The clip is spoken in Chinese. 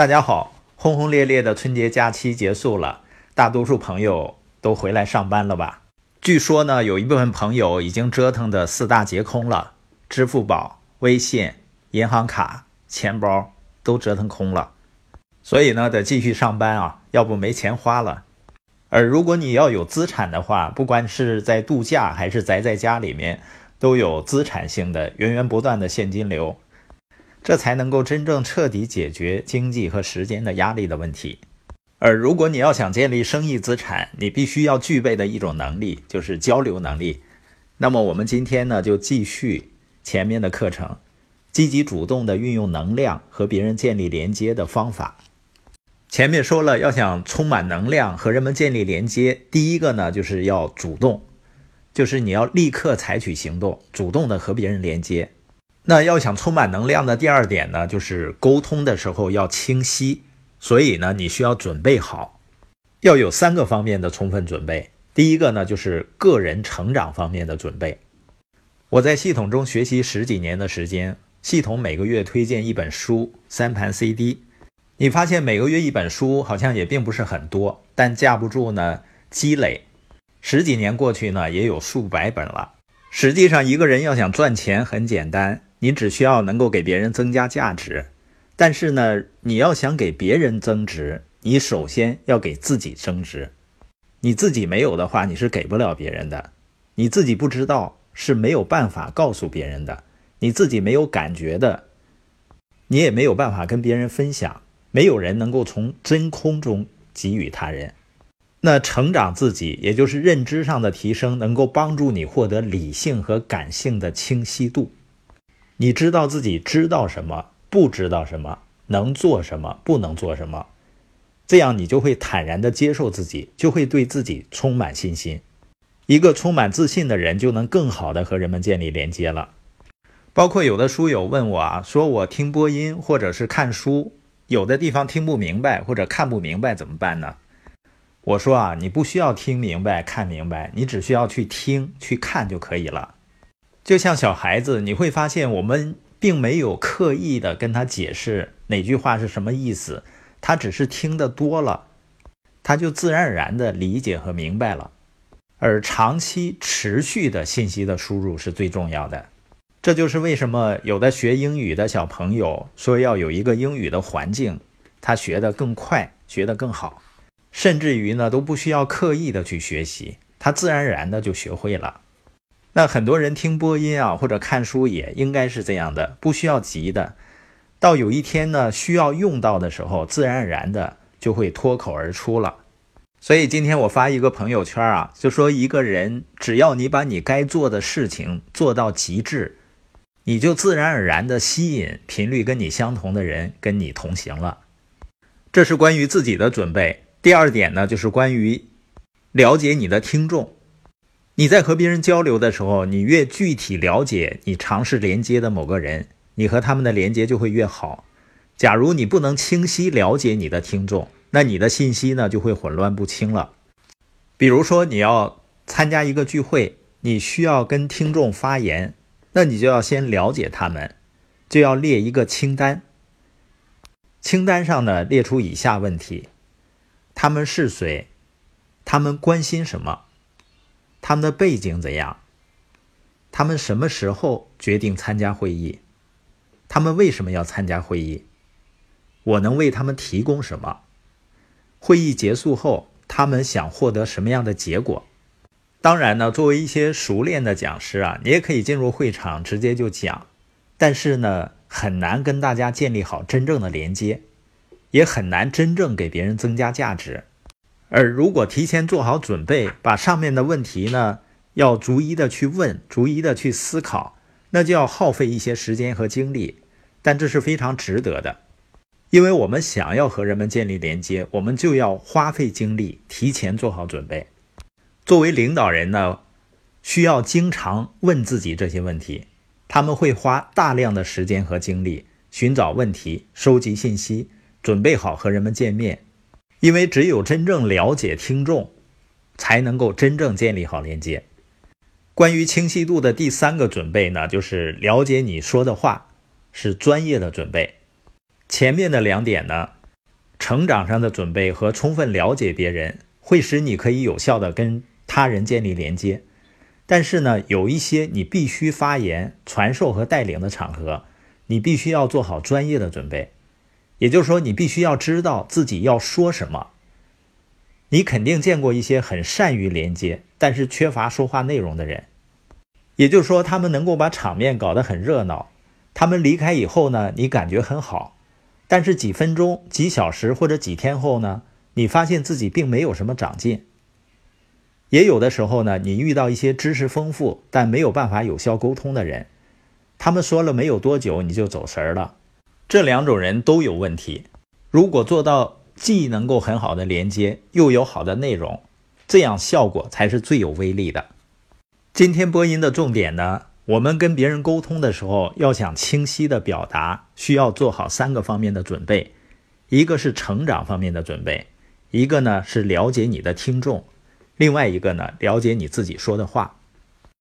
大家好，轰轰烈烈的春节假期结束了，大多数朋友都回来上班了吧？据说呢，有一部分朋友已经折腾的四大皆空了，支付宝、微信、银行卡、钱包都折腾空了，所以呢，得继续上班啊，要不没钱花了。而如果你要有资产的话，不管是在度假还是宅在家里面，都有资产性的源源不断的现金流，这才能够真正彻底解决经济和时间的压力的问题。而如果你要想建立生意资产，你必须要具备的一种能力就是交流能力。那么我们今天呢，就继续前面的课程，积极主动的运用能量和别人建立连接的方法。前面说了，要想充满能量和人们建立连接，第一个呢就是要主动，就是你要立刻采取行动，主动的和别人连接。那要想充满能量的第二点呢，就是沟通的时候要清晰。所以呢，你需要准备好，要有三个方面的充分准备。第一个呢，就是个人成长方面的准备。我在系统中学习十几年的时间，系统每个月推荐一本书，三盘 CD。你发现每个月一本书好像也并不是很多，但架不住呢积累，十几年过去呢也有数百本了。实际上，一个人要想赚钱很简单，你只需要能够给别人增加价值。但是呢，你要想给别人增值，你首先要给自己增值。你自己没有的话，你是给不了别人的。你自己不知道是没有办法告诉别人的，你自己没有感觉的，你也没有办法跟别人分享。没有人能够从真空中给予他人。那成长自己，也就是认知上的提升，能够帮助你获得理性和感性的清晰度。你知道自己知道什么，不知道什么，能做什么，不能做什么，这样你就会坦然地接受自己，就会对自己充满信心。一个充满自信的人，就能更好地和人们建立连接了。包括有的书友问我啊，说我听播音或者是看书。有的地方听不明白或者看不明白怎么办呢？我说啊，你不需要听明白看明白，你只需要去听去看就可以了。就像小孩子，你会发现我们并没有刻意的跟他解释哪句话是什么意思，他只是听得多了，他就自然而然的理解和明白了。而长期持续的信息的输入是最重要的。这就是为什么有的学英语的小朋友说要有一个英语的环境，他学得更快，学得更好，甚至于呢都不需要刻意的去学习，他自然而然的就学会了。那很多人听播音啊或者看书也应该是这样的，不需要急的，到有一天呢需要用到的时候，自然而然的就会脱口而出了。所以今天我发一个朋友圈啊，就说一个人只要你把你该做的事情做到极致。你就自然而然的吸引频率跟你相同的人跟你同行了，这是关于自己的准备。第二点呢，就是关于了解你的听众。你在和别人交流的时候，你越具体了解你尝试连接的某个人，你和他们的连接就会越好。假如你不能清晰了解你的听众，那你的信息呢就会混乱不清了。比如说你要参加一个聚会，你需要跟听众发言。那你就要先了解他们，就要列一个清单。清单上呢列出以下问题：他们是谁？他们关心什么？他们的背景怎样？他们什么时候决定参加会议？他们为什么要参加会议？我能为他们提供什么？会议结束后，他们想获得什么样的结果？当然呢，作为一些熟练的讲师啊，你也可以进入会场直接就讲，但是呢，很难跟大家建立好真正的连接，也很难真正给别人增加价值。而如果提前做好准备，把上面的问题呢，要逐一的去问，逐一的去思考，那就要耗费一些时间和精力，但这是非常值得的，因为我们想要和人们建立连接，我们就要花费精力，提前做好准备。作为领导人呢，需要经常问自己这些问题。他们会花大量的时间和精力寻找问题、收集信息、准备好和人们见面。因为只有真正了解听众，才能够真正建立好连接。关于清晰度的第三个准备呢，就是了解你说的话是专业的准备。前面的两点呢，成长上的准备和充分了解别人，会使你可以有效的跟他人建立连接。但是呢，有一些你必须发言、传授和带领的场合，你必须要做好专业的准备。也就是说，你必须要知道自己要说什么。你肯定见过一些很善于连接，但是缺乏说话内容的人。也就是说，他们能够把场面搞得很热闹。他们离开以后呢，你感觉很好。但是几分钟、几小时或者几天后呢，你发现自己并没有什么长进。也有的时候呢，你遇到一些知识丰富但没有办法有效沟通的人，他们说了没有多久你就走神儿了。这两种人都有问题。如果做到既能够很好的连接，又有好的内容，这样效果才是最有威力的。今天播音的重点呢？我们跟别人沟通的时候，要想清晰的表达，需要做好三个方面的准备：一个是成长方面的准备，一个呢是了解你的听众，另外一个呢了解你自己说的话。